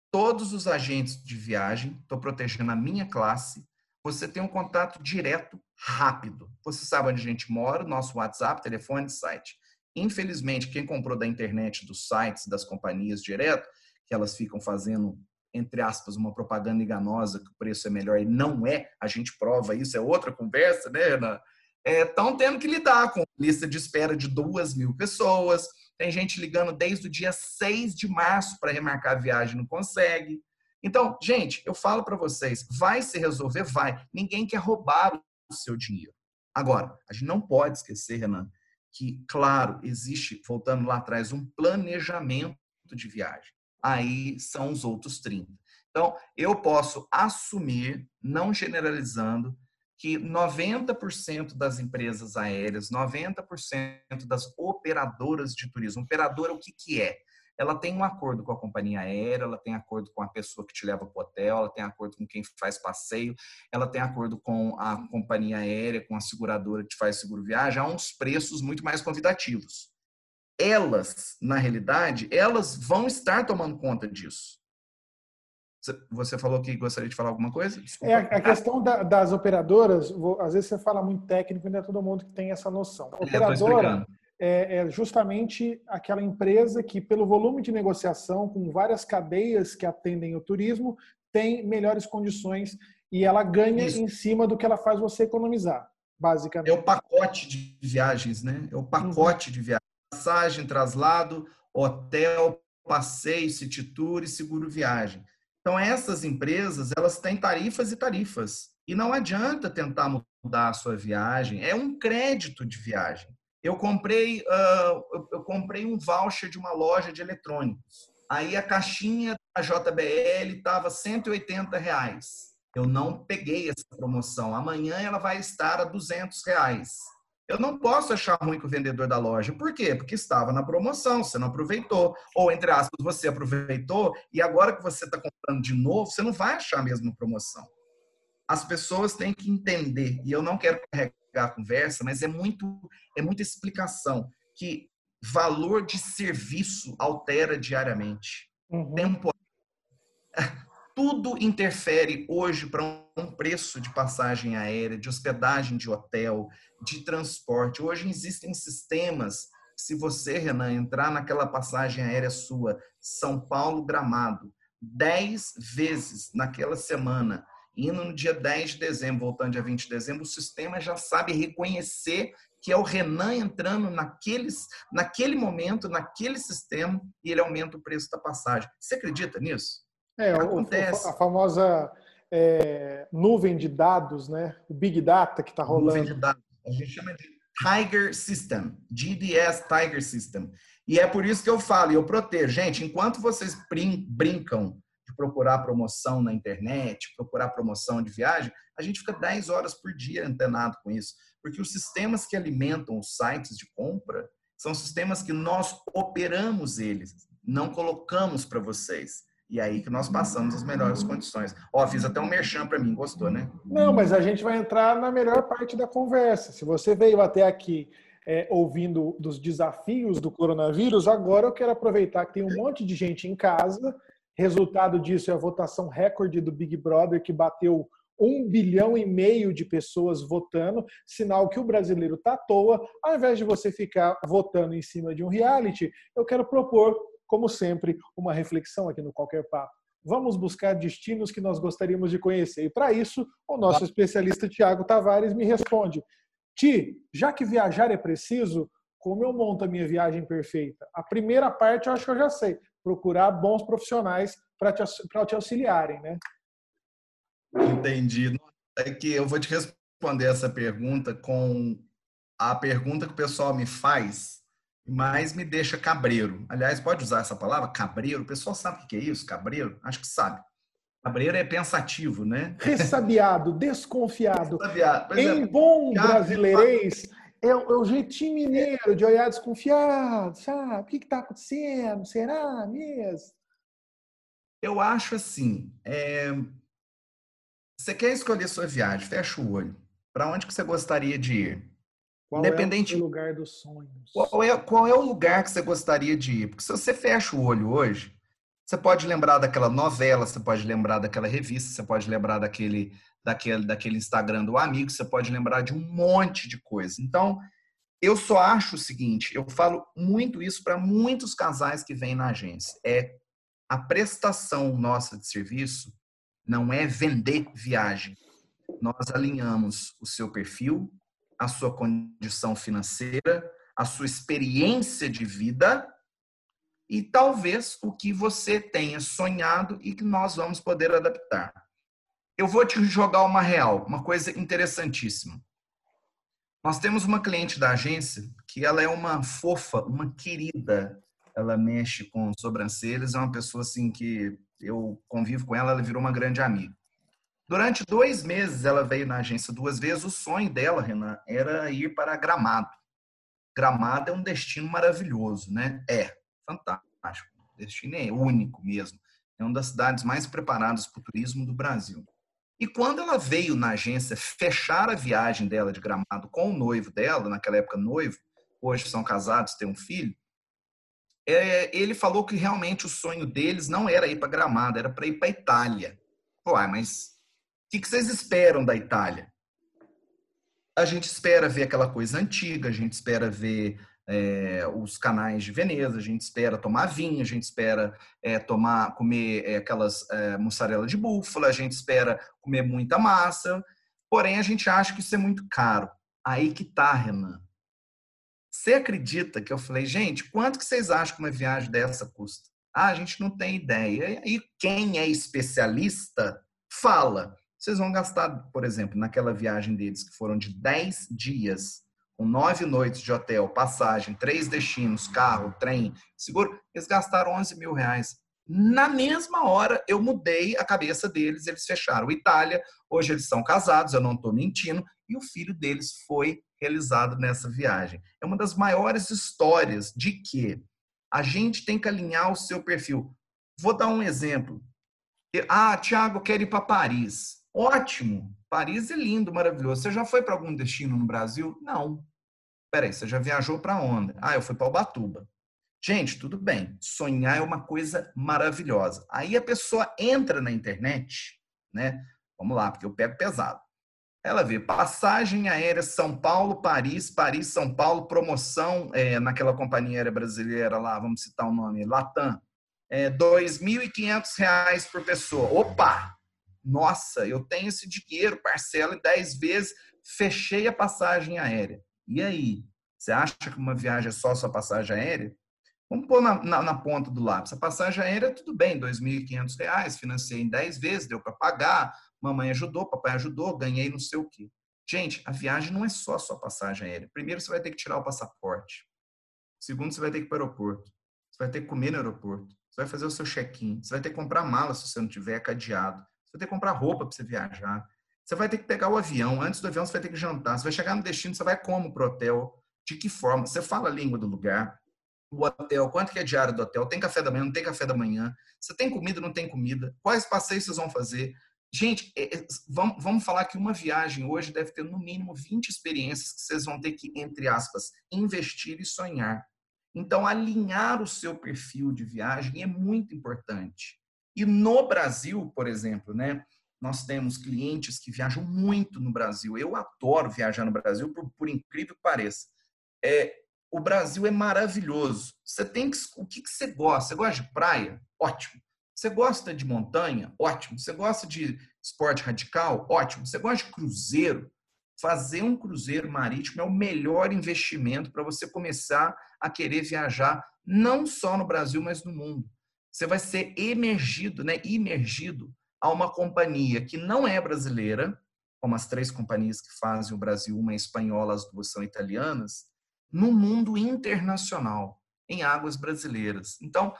todos os agentes de viagem, estou protegendo a minha classe, você tem um contato direto, rápido. Você sabe onde a gente mora, nosso WhatsApp, telefone, site. Infelizmente, quem comprou da internet, dos sites, das companhias direto, que elas ficam fazendo, entre aspas, uma propaganda enganosa que o preço é melhor e não é, a gente prova isso, é outra conversa, né, Ana? Estão é, tendo que lidar com lista de espera de duas mil pessoas, tem gente ligando desde o dia 6 de março para remarcar a viagem, não consegue. Então, gente, eu falo para vocês, vai se resolver? Vai. Ninguém quer roubar o seu dinheiro. Agora, a gente não pode esquecer, Renan, que, claro, existe, voltando lá atrás, um planejamento de viagem. Aí são os outros 30. Então, eu posso assumir, não generalizando, que 90% das empresas aéreas, 90% das operadoras de turismo, operadora o que, que é? Ela tem um acordo com a companhia aérea, ela tem acordo com a pessoa que te leva para o hotel, ela tem acordo com quem faz passeio, ela tem acordo com a companhia aérea, com a seguradora que te faz seguro viagem, há uns preços muito mais convidativos. Elas, na realidade, elas vão estar tomando conta disso. Você falou que gostaria de falar alguma coisa? Desculpa. É, a questão da, das operadoras, vou, às vezes você fala muito técnico, não é todo mundo que tem essa noção. Operadora é, é, justamente aquela empresa que, pelo volume de negociação, com várias cadeias que atendem o turismo, tem melhores condições e ela ganha Isso. em cima do que ela faz você economizar, basicamente. É o pacote de viagens, né? É o pacote uhum. de viagem. Passagem, traslado, hotel, passeio, city tour e seguro viagem. Então, essas empresas, elas têm tarifas e tarifas. E não adianta tentar mudar a sua viagem. É um crédito de viagem. Eu comprei, uh, eu comprei um voucher de uma loja de eletrônicos. Aí a caixinha da JBL estava 180 reais. Eu não peguei essa promoção. Amanhã ela vai estar a 200 reais. Eu não posso achar ruim com o vendedor da loja. Por quê? Porque estava na promoção, você não aproveitou. Ou, entre aspas, você aproveitou e agora que você está comprando de novo, você não vai achar a mesma promoção. As pessoas têm que entender, e eu não quero carregar a conversa, mas é muito é muita explicação que valor de serviço altera diariamente. Uhum. Tempo (laughs) tudo interfere hoje para um preço de passagem aérea, de hospedagem de hotel, de transporte. Hoje existem sistemas. Se você, Renan, entrar naquela passagem aérea sua, São Paulo Gramado, 10 vezes naquela semana, indo no dia 10 de dezembro, voltando dia 20 de dezembro, o sistema já sabe reconhecer que é o Renan entrando naqueles, naquele momento, naquele sistema, e ele aumenta o preço da passagem. Você acredita nisso? É, Acontece. a famosa é, nuvem de dados, né? O Big Data que está rolando. Nuvem de dados. A gente chama de Tiger System, GDS Tiger System. E é por isso que eu falo, e eu protejo. Gente, enquanto vocês brin brincam de procurar promoção na internet, procurar promoção de viagem, a gente fica 10 horas por dia antenado com isso. Porque os sistemas que alimentam os sites de compra são sistemas que nós operamos eles, não colocamos para vocês. E aí que nós passamos as melhores condições. Ó, fiz até um merchan para mim, gostou, né? Não, mas a gente vai entrar na melhor parte da conversa. Se você veio até aqui é, ouvindo dos desafios do coronavírus, agora eu quero aproveitar que tem um monte de gente em casa. Resultado disso é a votação recorde do Big Brother, que bateu um bilhão e meio de pessoas votando, sinal que o brasileiro está à toa. Ao invés de você ficar votando em cima de um reality, eu quero propor como sempre, uma reflexão aqui no Qualquer Papo. Vamos buscar destinos que nós gostaríamos de conhecer. E para isso, o nosso especialista Tiago Tavares me responde: Ti, já que viajar é preciso, como eu monto a minha viagem perfeita? A primeira parte eu acho que eu já sei. Procurar bons profissionais para te, te auxiliarem, né? Entendi. É que eu vou te responder essa pergunta com a pergunta que o pessoal me faz, mas me deixa cabreiro. Aliás, pode usar essa palavra, cabreiro? O pessoal sabe o que é isso, cabreiro? Acho que sabe. Cabreiro é pensativo, né? Ressabiado, (laughs) desconfiado. Ressabiado. Em é, bom brasileirês, é, é, o jeitinho mineiro de olhar desconfiado, sabe? O que está acontecendo? Será mesmo? Eu acho assim, é... você quer escolher sua viagem, fecha o olho. Para onde que você gostaria de ir? Qual Independente... é o lugar dos sonhos? Qual é, qual é o lugar que você gostaria de ir? Porque se você fecha o olho hoje, você pode lembrar daquela novela, você pode lembrar daquela revista, você pode lembrar daquele, daquele, daquele Instagram do amigo, você pode lembrar de um monte de coisa. Então, eu só acho o seguinte, eu falo muito isso para muitos casais que vêm na agência, é a prestação nossa de serviço não é vender viagem. Nós alinhamos o seu perfil, a sua condição financeira, a sua experiência de vida e talvez o que você tenha sonhado e que nós vamos poder adaptar. Eu vou te jogar uma real, uma coisa interessantíssima. Nós temos uma cliente da agência que ela é uma fofa, uma querida. Ela mexe com sobrancelhas, é uma pessoa assim que eu convivo com ela, ela virou uma grande amiga. Durante dois meses, ela veio na agência duas vezes. O sonho dela, Renan, era ir para Gramado. Gramado é um destino maravilhoso, né? É fantástico. O destino é único mesmo. É uma das cidades mais preparadas para o turismo do Brasil. E quando ela veio na agência fechar a viagem dela de Gramado com o noivo dela, naquela época noivo, hoje são casados, têm um filho, é, ele falou que realmente o sonho deles não era ir para Gramado, era para ir para Itália. Uai, mas o que vocês esperam da Itália? A gente espera ver aquela coisa antiga, a gente espera ver é, os canais de Veneza, a gente espera tomar vinho, a gente espera é, tomar, comer é, aquelas mussarela de búfala, a gente espera comer muita massa, porém a gente acha que isso é muito caro. Aí que tá, Renan. Você acredita que eu falei, gente, quanto que vocês acham que uma viagem dessa custa? Ah, a gente não tem ideia. E quem é especialista fala. Vocês vão gastar, por exemplo, naquela viagem deles que foram de 10 dias com nove noites de hotel, passagem, três destinos, carro, trem, seguro, eles gastaram 11 mil reais. Na mesma hora, eu mudei a cabeça deles, eles fecharam Itália, hoje eles são casados, eu não estou mentindo, e o filho deles foi realizado nessa viagem. É uma das maiores histórias de que a gente tem que alinhar o seu perfil. Vou dar um exemplo. Ah, Tiago, quero ir para Paris. Ótimo, Paris é lindo, maravilhoso. Você já foi para algum destino no Brasil? Não. Peraí, você já viajou para onde? Ah, eu fui para Ubatuba. Gente, tudo bem. Sonhar é uma coisa maravilhosa. Aí a pessoa entra na internet, né? Vamos lá, porque eu pego pesado. Ela vê passagem aérea São Paulo, Paris, Paris, São Paulo, promoção é, naquela companhia aérea brasileira lá, vamos citar o nome, Latam. É, R$ 2.500 por pessoa. Opa! Nossa, eu tenho esse dinheiro, parcela em 10 vezes, fechei a passagem aérea. E aí? Você acha que uma viagem é só sua passagem aérea? Vamos pôr na, na, na ponta do lápis. A passagem aérea, tudo bem, R$ 2.500, financei em 10 vezes, deu para pagar, mamãe ajudou, papai ajudou, ganhei não sei o quê. Gente, a viagem não é só sua passagem aérea. Primeiro, você vai ter que tirar o passaporte. Segundo, você vai ter que ir para o aeroporto. Você vai ter que comer no aeroporto. Você vai fazer o seu check-in. Você vai ter que comprar mala se você não tiver cadeado vai ter que comprar roupa para você viajar. Você vai ter que pegar o avião. Antes do avião, você vai ter que jantar. Você vai chegar no destino, você vai como para o hotel? De que forma? Você fala a língua do lugar? O hotel, quanto que é diário do hotel? Tem café da manhã? Não tem café da manhã? Você tem comida? Não tem comida? Quais passeios vocês vão fazer? Gente, é, é, vamos, vamos falar que uma viagem hoje deve ter no mínimo 20 experiências que vocês vão ter que, entre aspas, investir e sonhar. Então, alinhar o seu perfil de viagem é muito importante. E no Brasil, por exemplo, né, nós temos clientes que viajam muito no Brasil. Eu adoro viajar no Brasil, por, por incrível que pareça. É, o Brasil é maravilhoso. Você tem que. O que, que você gosta? Você gosta de praia? Ótimo. Você gosta de montanha? Ótimo. Você gosta de esporte radical? Ótimo. Você gosta de cruzeiro? fazer um cruzeiro marítimo é o melhor investimento para você começar a querer viajar, não só no Brasil, mas no mundo. Você vai ser emergido, né, imergido a uma companhia que não é brasileira, como as três companhias que fazem o Brasil, uma é espanhola, as duas são italianas, no mundo internacional, em águas brasileiras. Então,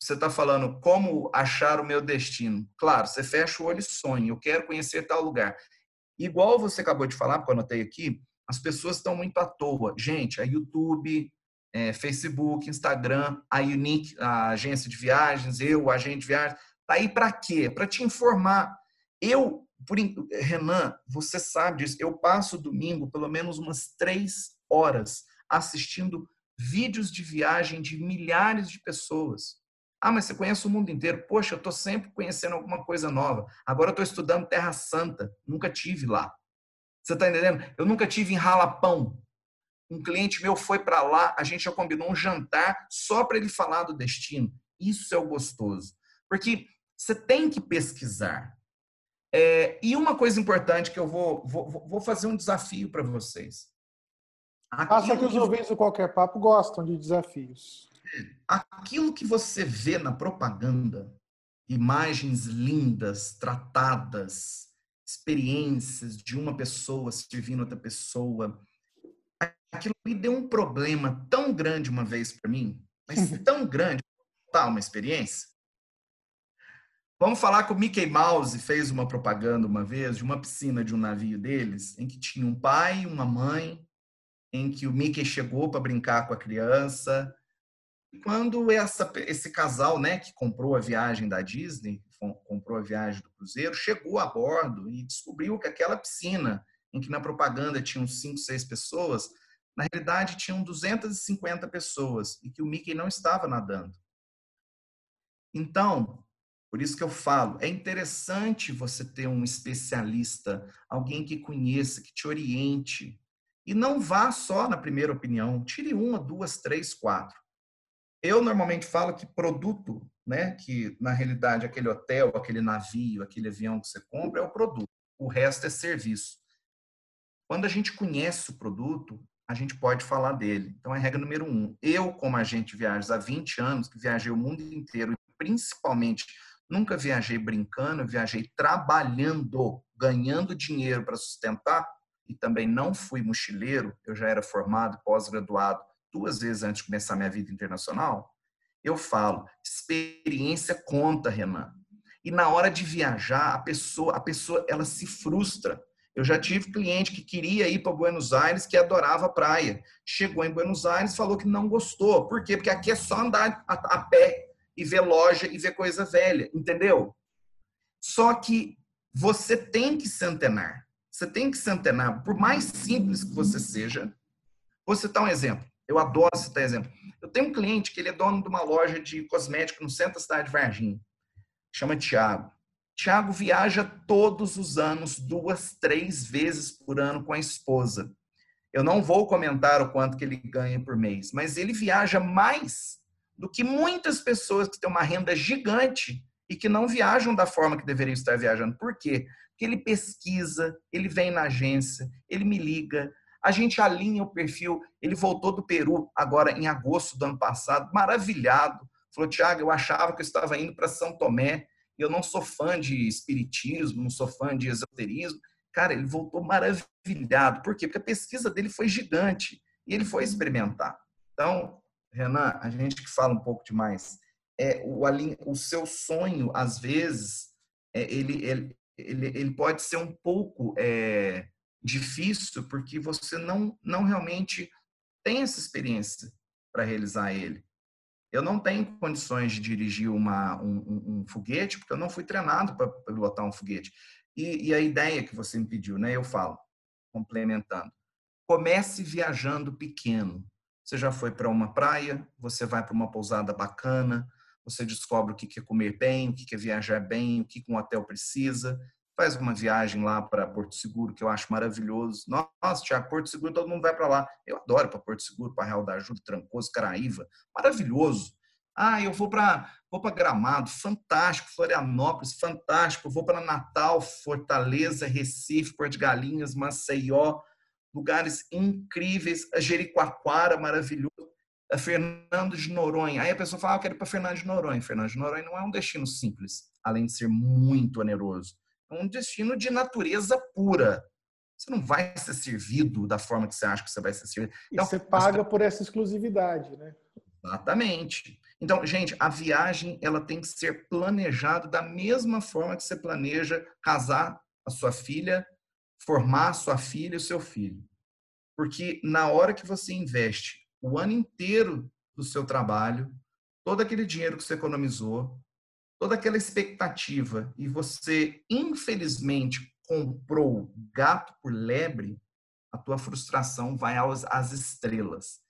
você está falando como achar o meu destino. Claro, você fecha o olho e sonha. Eu quero conhecer tal lugar. Igual você acabou de falar, porque eu anotei aqui, as pessoas estão muito à toa. Gente, a YouTube, é, Facebook, Instagram, a Unique, a agência de viagens, eu, o agente de viagens, tá aí para quê? Para te informar. Eu, por Renan, você sabe disso. Eu passo domingo pelo menos umas três horas assistindo vídeos de viagem de milhares de pessoas. Ah, mas você conhece o mundo inteiro. Poxa, eu estou sempre conhecendo alguma coisa nova. Agora eu estou estudando Terra Santa. Nunca tive lá. Você está entendendo? Eu nunca tive em Ralapão. Um cliente meu foi para lá, a gente já combinou um jantar só para ele falar do destino. Isso é o gostoso. Porque você tem que pesquisar. É, e uma coisa importante que eu vou, vou, vou fazer um desafio para vocês. Acha que os ouvintes do Qualquer Papo gostam de desafios. Aquilo que você vê na propaganda, imagens lindas, tratadas, experiências de uma pessoa servindo outra pessoa, aquilo me deu um problema tão grande uma vez para mim, mas tão grande, tá uma experiência. Vamos falar que o Mickey Mouse fez uma propaganda uma vez de uma piscina de um navio deles, em que tinha um pai, uma mãe, em que o Mickey chegou para brincar com a criança, quando essa, esse casal, né, que comprou a viagem da Disney, comprou a viagem do cruzeiro, chegou a bordo e descobriu que aquela piscina, em que na propaganda tinham 5, 6 pessoas, na realidade tinham 250 pessoas e que o Mickey não estava nadando. Então, por isso que eu falo, é interessante você ter um especialista, alguém que conheça, que te oriente. E não vá só na primeira opinião, tire uma, duas, três, quatro. Eu normalmente falo que produto, né, que na realidade aquele hotel, aquele navio, aquele avião que você compra é o produto. O resto é serviço. Quando a gente conhece o produto, a gente pode falar dele. Então é regra número um. Eu, como agente de viagens há 20 anos, que viajei o mundo inteiro, principalmente nunca viajei brincando, eu viajei trabalhando, ganhando dinheiro para sustentar, e também não fui mochileiro, eu já era formado, pós-graduado duas vezes antes de começar minha vida internacional, eu falo, experiência conta, Renan. E na hora de viajar, a pessoa, a pessoa ela se frustra. Eu já tive cliente que queria ir para Buenos Aires, que adorava a praia. Chegou em Buenos Aires, falou que não gostou. Por quê? Porque aqui é só andar a, a pé e ver loja e ver coisa velha, entendeu? Só que você tem que se antenar. Você tem que se antenar, por mais simples que você seja. Vou citar um exemplo. Eu adoro citar exemplo. Eu tenho um cliente que ele é dono de uma loja de cosmético no centro da cidade de Varginha. Chama Tiago. Tiago viaja todos os anos, duas, três vezes por ano com a esposa. Eu não vou comentar o quanto que ele ganha por mês, mas ele viaja mais do que muitas pessoas que têm uma renda gigante e que não viajam da forma que deveriam estar viajando. Por quê? Porque ele pesquisa, ele vem na agência, ele me liga, a gente alinha o perfil. Ele voltou do Peru agora em agosto do ano passado, maravilhado. Falou, Tiago, eu achava que eu estava indo para São Tomé. Eu não sou fã de espiritismo, não sou fã de esoterismo. Cara, ele voltou maravilhado. Por quê? Porque a pesquisa dele foi gigante e ele foi experimentar. Então, Renan, a gente que fala um pouco demais, é, o, o seu sonho, às vezes, é, ele, ele, ele, ele pode ser um pouco é, difícil porque você não, não realmente tem essa experiência para realizar ele. Eu não tenho condições de dirigir uma, um, um, foguete porque eu não fui treinado para pilotar um foguete. E, e, a ideia que você me pediu, né? Eu falo, complementando. Comece viajando pequeno. Você já foi para uma praia, você vai para uma pousada bacana, você descobre o que é comer bem, o que é viajar bem, o que um hotel precisa faz uma viagem lá para Porto Seguro, que eu acho maravilhoso. Nossa, Tiago, Porto Seguro, todo mundo vai para lá. Eu adoro para Porto Seguro, para Real da Ajuda, Trancoso, Caraíva. Maravilhoso. Ah, eu vou para vou para Gramado, fantástico, Florianópolis, fantástico, vou para Natal, Fortaleza, Recife, Porto de Galinhas, Maceió, lugares incríveis, a Jericoacoara, maravilhoso, a Fernando de Noronha. Aí a pessoa fala, ah, eu quero ir para Fernando de Noronha. Fernando de Noronha não é um destino simples, além de ser muito oneroso. É um destino de natureza pura. Você não vai ser servido da forma que você acha que você vai ser servido. Então, e você paga por essa exclusividade, né? Exatamente. Então, gente, a viagem ela tem que ser planejada da mesma forma que você planeja casar a sua filha, formar a sua filha e o seu filho. Porque na hora que você investe o ano inteiro do seu trabalho, todo aquele dinheiro que você economizou, toda aquela expectativa e você, infelizmente, comprou gato por lebre, a tua frustração vai aos, às estrelas.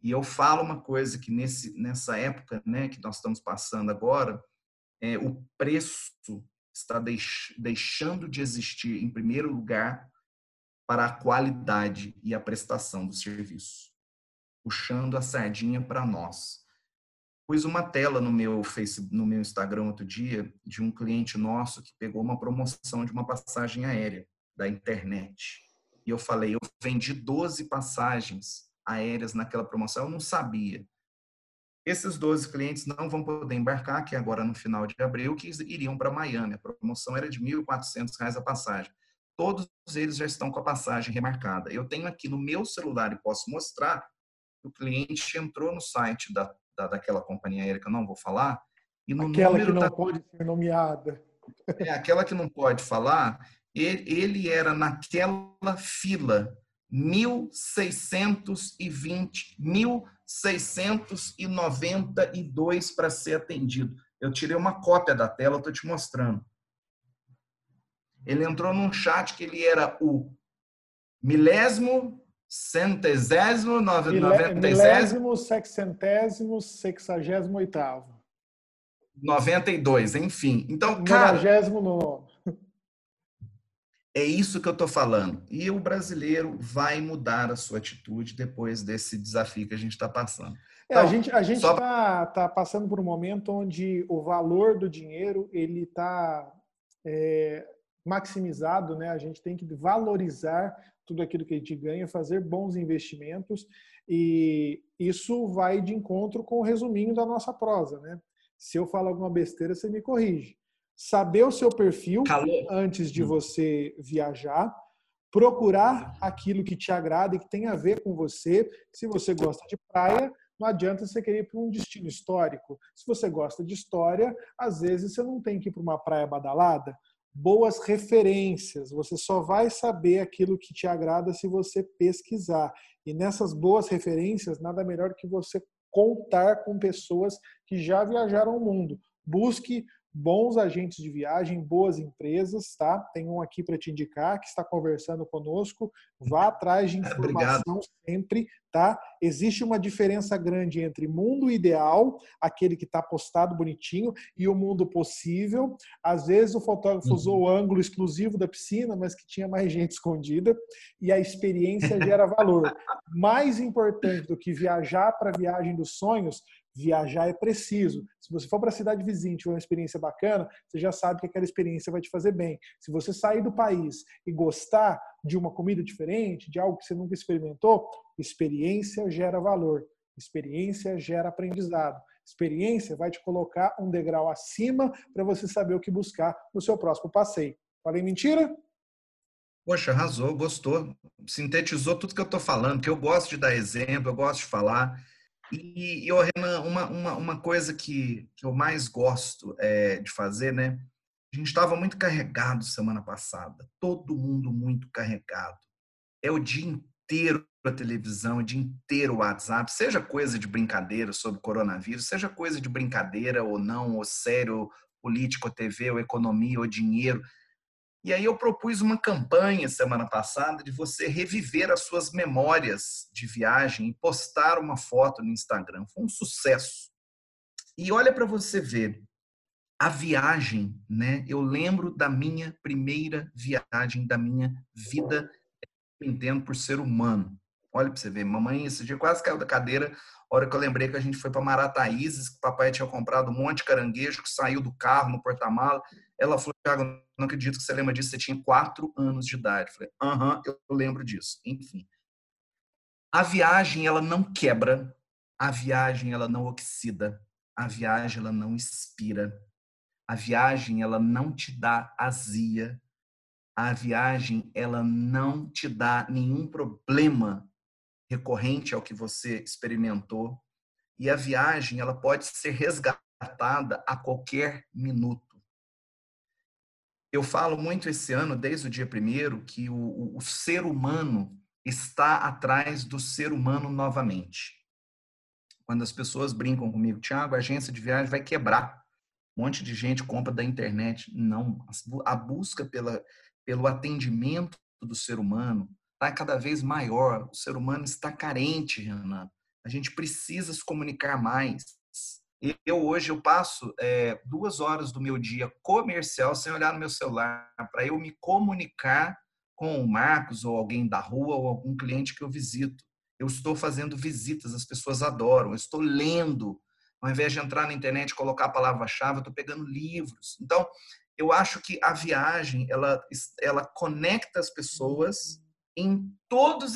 E eu falo uma coisa que nesse, nessa época né, que nós estamos passando agora, é, o preço está deix, deixando de existir, em primeiro lugar, para a qualidade e a prestação do serviço, puxando a sardinha para nós. Pus uma tela no meu Facebook, no meu Instagram outro dia de um cliente nosso que pegou uma promoção de uma passagem aérea da internet. E eu falei, eu vendi 12 passagens aéreas naquela promoção, eu não sabia. Esses 12 clientes não vão poder embarcar, que agora no final de abril, que iriam para Miami. A promoção era de R$ 1.400 a passagem. Todos eles já estão com a passagem remarcada. Eu tenho aqui no meu celular e posso mostrar o cliente entrou no site da, da, daquela companhia aérea que eu não vou falar. E no aquela que não da... pode ser nomeada. É, aquela que não pode falar, ele, ele era naquela fila 1.620, 1.692 para ser atendido. Eu tirei uma cópia da tela, estou te mostrando. Ele entrou num chat que ele era o milésimo, centésimo, noventésimo... Milésimo, sexcentésimo, sexagésimo oitavo. 92, enfim. Então, cara... Nonagésimo nono. É isso que eu estou falando. E o brasileiro vai mudar a sua atitude depois desse desafio que a gente está passando. É, então, a gente a gente está só... tá passando por um momento onde o valor do dinheiro ele está é, maximizado, né? A gente tem que valorizar tudo aquilo que a gente ganha, fazer bons investimentos e isso vai de encontro com o resuminho da nossa prosa, né? Se eu falo alguma besteira, você me corrige saber o seu perfil Calor. antes de hum. você viajar, procurar aquilo que te agrada e que tem a ver com você. Se você gosta de praia, não adianta você querer ir para um destino histórico. Se você gosta de história, às vezes você não tem que ir para uma praia badalada. Boas referências. Você só vai saber aquilo que te agrada se você pesquisar. E nessas boas referências, nada melhor que você contar com pessoas que já viajaram o mundo. Busque bons agentes de viagem, boas empresas, tá? Tem um aqui para te indicar que está conversando conosco. Vá (laughs) atrás de informação Obrigado. sempre, tá? Existe uma diferença grande entre mundo ideal, aquele que está postado bonitinho, e o mundo possível. Às vezes o fotógrafo uhum. usou o ângulo exclusivo da piscina, mas que tinha mais gente escondida, e a experiência gera valor. (laughs) Mais importante do que viajar para a viagem dos sonhos viajar é preciso. Se você for para a cidade vizinha e tiver uma experiência bacana, você já sabe que aquela experiência vai te fazer bem. Se você sair do país e gostar de uma comida diferente, de algo que você nunca experimentou, experiência gera valor. Experiência gera aprendizado. Experiência vai te colocar um degrau acima para você saber o que buscar no seu próximo passeio. Falei mentira? Poxa, arrasou, gostou. Sintetizou tudo que eu estou falando, que eu gosto de dar exemplo, eu gosto de falar. E, e Renan, uma, uma, uma coisa que, que eu mais gosto é, de fazer, né? A gente estava muito carregado semana passada, todo mundo muito carregado. É o dia inteiro a televisão, o dia inteiro o WhatsApp, seja coisa de brincadeira sobre coronavírus, seja coisa de brincadeira ou não, ou sério, político, TV, ou economia, ou dinheiro. E aí eu propus uma campanha semana passada de você reviver as suas memórias de viagem e postar uma foto no Instagram. Foi um sucesso. E olha para você ver, a viagem, né? Eu lembro da minha primeira viagem da minha vida, entendo por ser humano. Olha para você ver, mamãe esse dia quase caiu da cadeira A hora que eu lembrei que a gente foi para Marataízes, que o papai tinha comprado um monte de caranguejo, que saiu do carro no porta-mala. Ela falou, Thiago, não acredito que você lembra disso, você tinha quatro anos de idade. Eu falei, aham, eu lembro disso. Enfim. A viagem, ela não quebra, a viagem, ela não oxida, a viagem, ela não expira, a viagem, ela não te dá azia, a viagem, ela não te dá nenhum problema recorrente ao que você experimentou. E a viagem, ela pode ser resgatada a qualquer minuto. Eu falo muito esse ano, desde o dia primeiro, que o, o, ser humano está atrás do ser humano novamente. Quando as pessoas brincam comigo, Tiago, a agência de viagem vai quebrar. Um monte de gente compra da internet. Não, a busca pela, pelo atendimento do ser humano está cada vez maior. O ser humano está carente, Renan. A gente precisa se comunicar mais. Eu hoje eu passo é, duas horas do meu dia comercial sem olhar no meu celular para eu me comunicar com o Marcos ou alguém da rua ou algum cliente que eu visito. Eu estou fazendo visitas, as pessoas adoram. Eu estou lendo, ao invés de entrar na internet e colocar a palavra-chave, eu estou pegando livros. Então, eu acho que a viagem ela, ela conecta as pessoas em todos,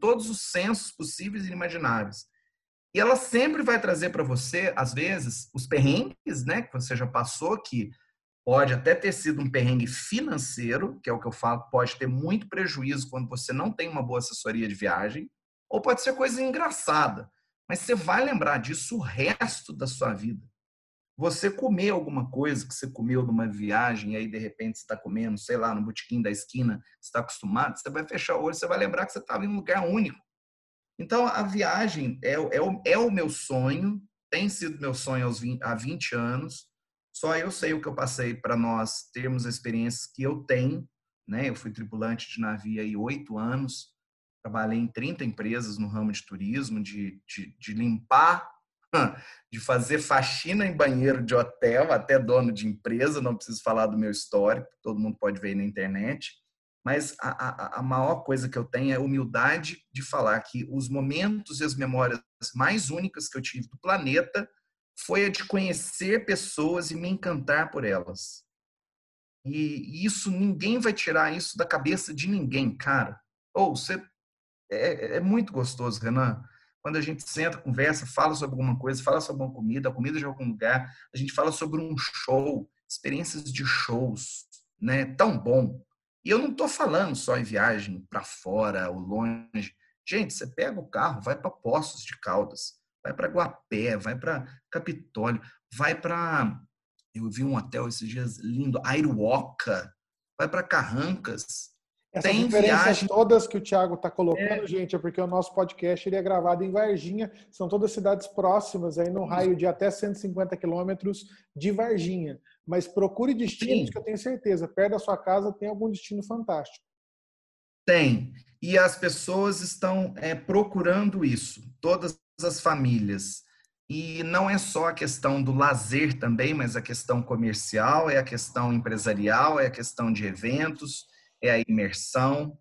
todos os sensos possíveis e imagináveis. E ela sempre vai trazer para você, às vezes, os perrengues, né, que você já passou, que pode até ter sido um perrengue financeiro, que é o que eu falo, pode ter muito prejuízo quando você não tem uma boa assessoria de viagem, ou pode ser coisa engraçada, mas você vai lembrar disso o resto da sua vida. Você comer alguma coisa que você comeu numa viagem e aí de repente você está comendo, sei lá, no botequim da esquina, você está acostumado, você vai fechar o olho, você vai lembrar que você estava em um lugar único. Então a viagem é, é, o, é o meu sonho, tem sido meu sonho aos 20, há 20 anos. Só eu sei o que eu passei para nós termos experiências que eu tenho. Né? Eu fui tripulante de navio aí oito anos, trabalhei em 30 empresas no ramo de turismo, de, de, de limpar (laughs) de fazer faxina em banheiro de hotel, até dono de empresa, não preciso falar do meu histórico, todo mundo pode ver na internet. Mas a, a, a maior coisa que eu tenho é humildade de falar que os momentos e as memórias mais únicas que eu tive do planeta foi a de conhecer pessoas e me encantar por elas. E isso, ninguém vai tirar isso da cabeça de ninguém, cara. Ou você. É, é muito gostoso, Renan quando a gente senta, conversa, fala sobre alguma coisa, fala sobre uma comida, a comida de algum lugar, a gente fala sobre um show, experiências de shows, né? Tão bom. E eu não estou falando só em viagem para fora ou longe. Gente, você pega o carro, vai para Poços de Caldas, vai para Guapé, vai para Capitólio, vai para eu vi um hotel esses dias lindo, Airuoca, vai para Carrancas, essas tem diferenças viagem... todas que o Thiago está colocando, é. gente, é porque o nosso podcast ele é gravado em Varginha, são todas cidades próximas, aí no raio de até 150 quilômetros de Varginha. Mas procure destinos Sim. que eu tenho certeza, perto da sua casa tem algum destino fantástico. Tem. E as pessoas estão é, procurando isso, todas as famílias. E não é só a questão do lazer também, mas a questão comercial, é a questão empresarial, é a questão de eventos é a imersão.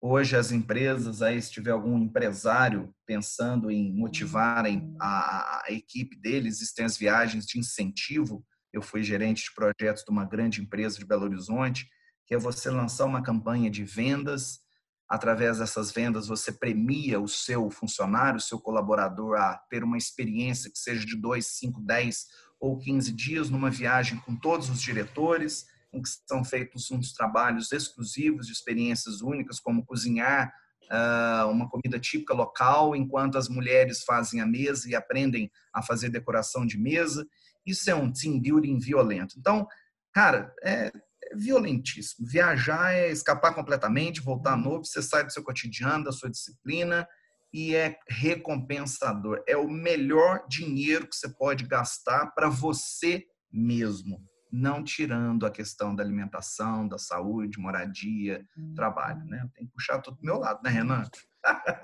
Hoje as empresas, aí se tiver algum empresário pensando em motivar a, a equipe deles, existem as viagens de incentivo. Eu fui gerente de projetos de uma grande empresa de Belo Horizonte, que é você lançar uma campanha de vendas. Através dessas vendas, você premia o seu funcionário, o seu colaborador a ter uma experiência que seja de 2, 5, 10 ou 15 dias numa viagem com todos os diretores em que são feitos uns trabalhos exclusivos de experiências únicas, como cozinhar uh, uma comida típica local, enquanto as mulheres fazem a mesa e aprendem a fazer decoração de mesa. Isso é um team building violento. Então, cara, é, é violentíssimo. Viajar é escapar completamente, voltar novo, você sai do seu cotidiano, da sua disciplina e é recompensador. É o melhor dinheiro que você pode gastar para você mesmo não tirando a questão da alimentação, da saúde, moradia, trabalho, né? Tem que puxar tudo do meu lado, né, Renan?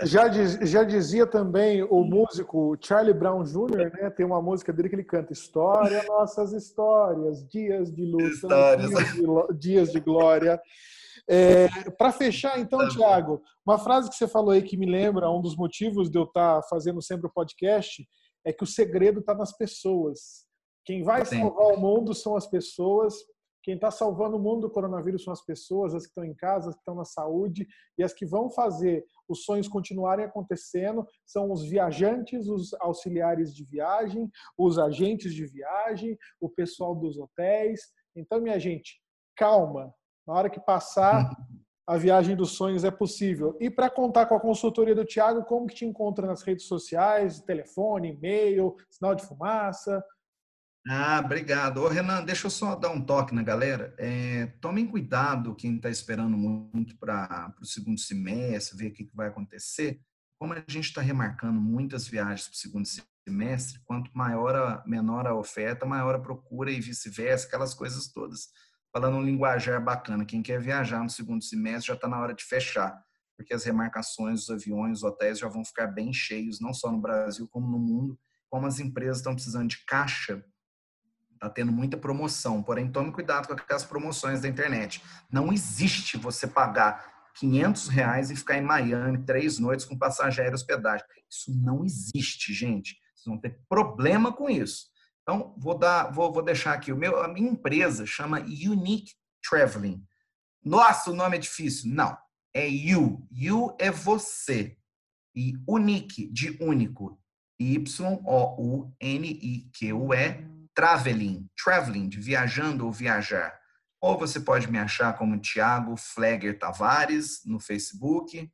Já, diz, já dizia também o músico Charlie Brown Jr., né? Tem uma música dele que ele canta História, nossas histórias, dias de luta, dias de, dias de glória. É, Para fechar, então, tá Tiago, uma frase que você falou aí que me lembra, um dos motivos de eu estar tá fazendo sempre o podcast, é que o segredo está nas pessoas. Quem vai salvar o mundo são as pessoas. Quem está salvando o mundo do coronavírus são as pessoas, as que estão em casa, as que estão na saúde e as que vão fazer os sonhos continuarem acontecendo são os viajantes, os auxiliares de viagem, os agentes de viagem, o pessoal dos hotéis. Então, minha gente, calma. Na hora que passar, (laughs) a viagem dos sonhos é possível. E para contar com a consultoria do Tiago, como que te encontra nas redes sociais, telefone, e-mail, sinal de fumaça? Ah, obrigado. Ô, Renan, deixa eu só dar um toque na galera. É, tomem cuidado quem está esperando muito para o segundo semestre, ver o que, que vai acontecer. Como a gente está remarcando muitas viagens para o segundo semestre, quanto maior a, menor a oferta, maior a procura e vice-versa, aquelas coisas todas. Falando um linguajar bacana, quem quer viajar no segundo semestre já está na hora de fechar, porque as remarcações, os aviões, os hotéis já vão ficar bem cheios, não só no Brasil como no mundo, como as empresas estão precisando de caixa Está tendo muita promoção, porém tome cuidado com aquelas promoções da internet. Não existe você pagar 500 reais e ficar em Miami três noites com passageiro e hospedagem. Isso não existe, gente. Vocês vão ter problema com isso. Então, vou, dar, vou, vou deixar aqui. O meu, a minha empresa chama Unique Traveling. Nossa, o nome é difícil. Não. É You. You é você. E Unique, de único. Y-O-U-N-I-Q-U-E traveling, traveling, de viajando ou viajar. Ou você pode me achar como Tiago Flegger Tavares no Facebook.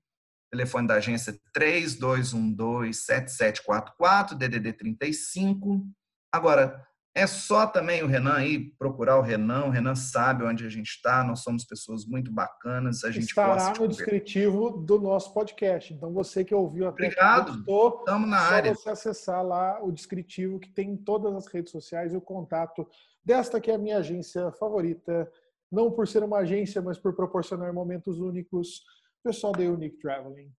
Telefone da agência é 3212-7744, DDD 35. Agora, é só também o Renan aí procurar o Renan. O Renan sabe onde a gente está. Nós somos pessoas muito bacanas. A gente Estará no descritivo do nosso podcast. Então, você que ouviu até Obrigado. gostou, Estamos na só área. você acessar lá o descritivo que tem em todas as redes sociais e o contato desta que é a minha agência favorita. Não por ser uma agência, mas por proporcionar momentos únicos. Pessoal da Unique Traveling.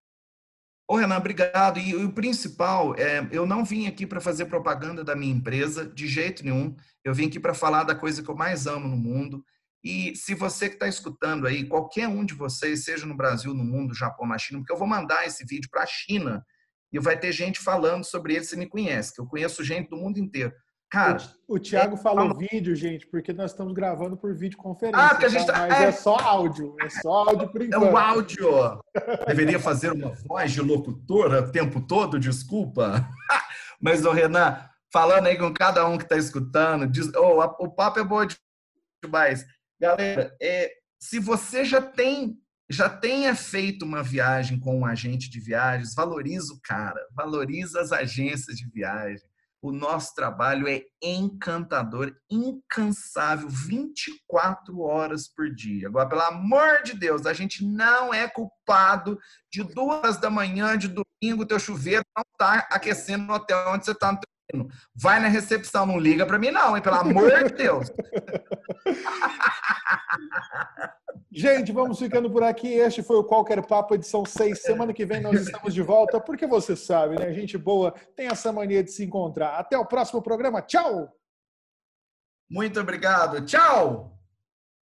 Ô, Renan, obrigado. E o principal, é, eu não vim aqui para fazer propaganda da minha empresa, de jeito nenhum. Eu vim aqui para falar da coisa que eu mais amo no mundo. E se você que está escutando aí, qualquer um de vocês, seja no Brasil, no mundo, Japão, na China, porque eu vou mandar esse vídeo para a China e vai ter gente falando sobre ele, você me conhece, que eu conheço gente do mundo inteiro. Cara, o, o Thiago é, falou fala... vídeo, gente, porque nós estamos gravando por videoconferência. Ah, porque a gente tá... Mas é... é... só áudio, é só áudio por enquanto. É o áudio. Deveria fazer uma voz de locutora o tempo todo, desculpa. (laughs) Mas, o Renan, falando aí com cada um que está escutando, diz... oh, o papo é bom demais. Galera, é, se você já tem já tenha feito uma viagem com um agente de viagens, valoriza o cara, valoriza as agências de viagem o nosso trabalho é encantador, incansável, 24 horas por dia. Agora, pelo amor de Deus, a gente não é culpado de duas da manhã de domingo teu chuveiro não tá aquecendo no hotel onde você está no teu Vai na recepção, não liga para mim não, hein? Pelo amor de Deus. (laughs) Gente, vamos ficando por aqui. Este foi o Qualquer Papo, edição 6. Semana que vem nós estamos de volta, porque você sabe, né? Gente boa tem essa mania de se encontrar. Até o próximo programa. Tchau! Muito obrigado. Tchau!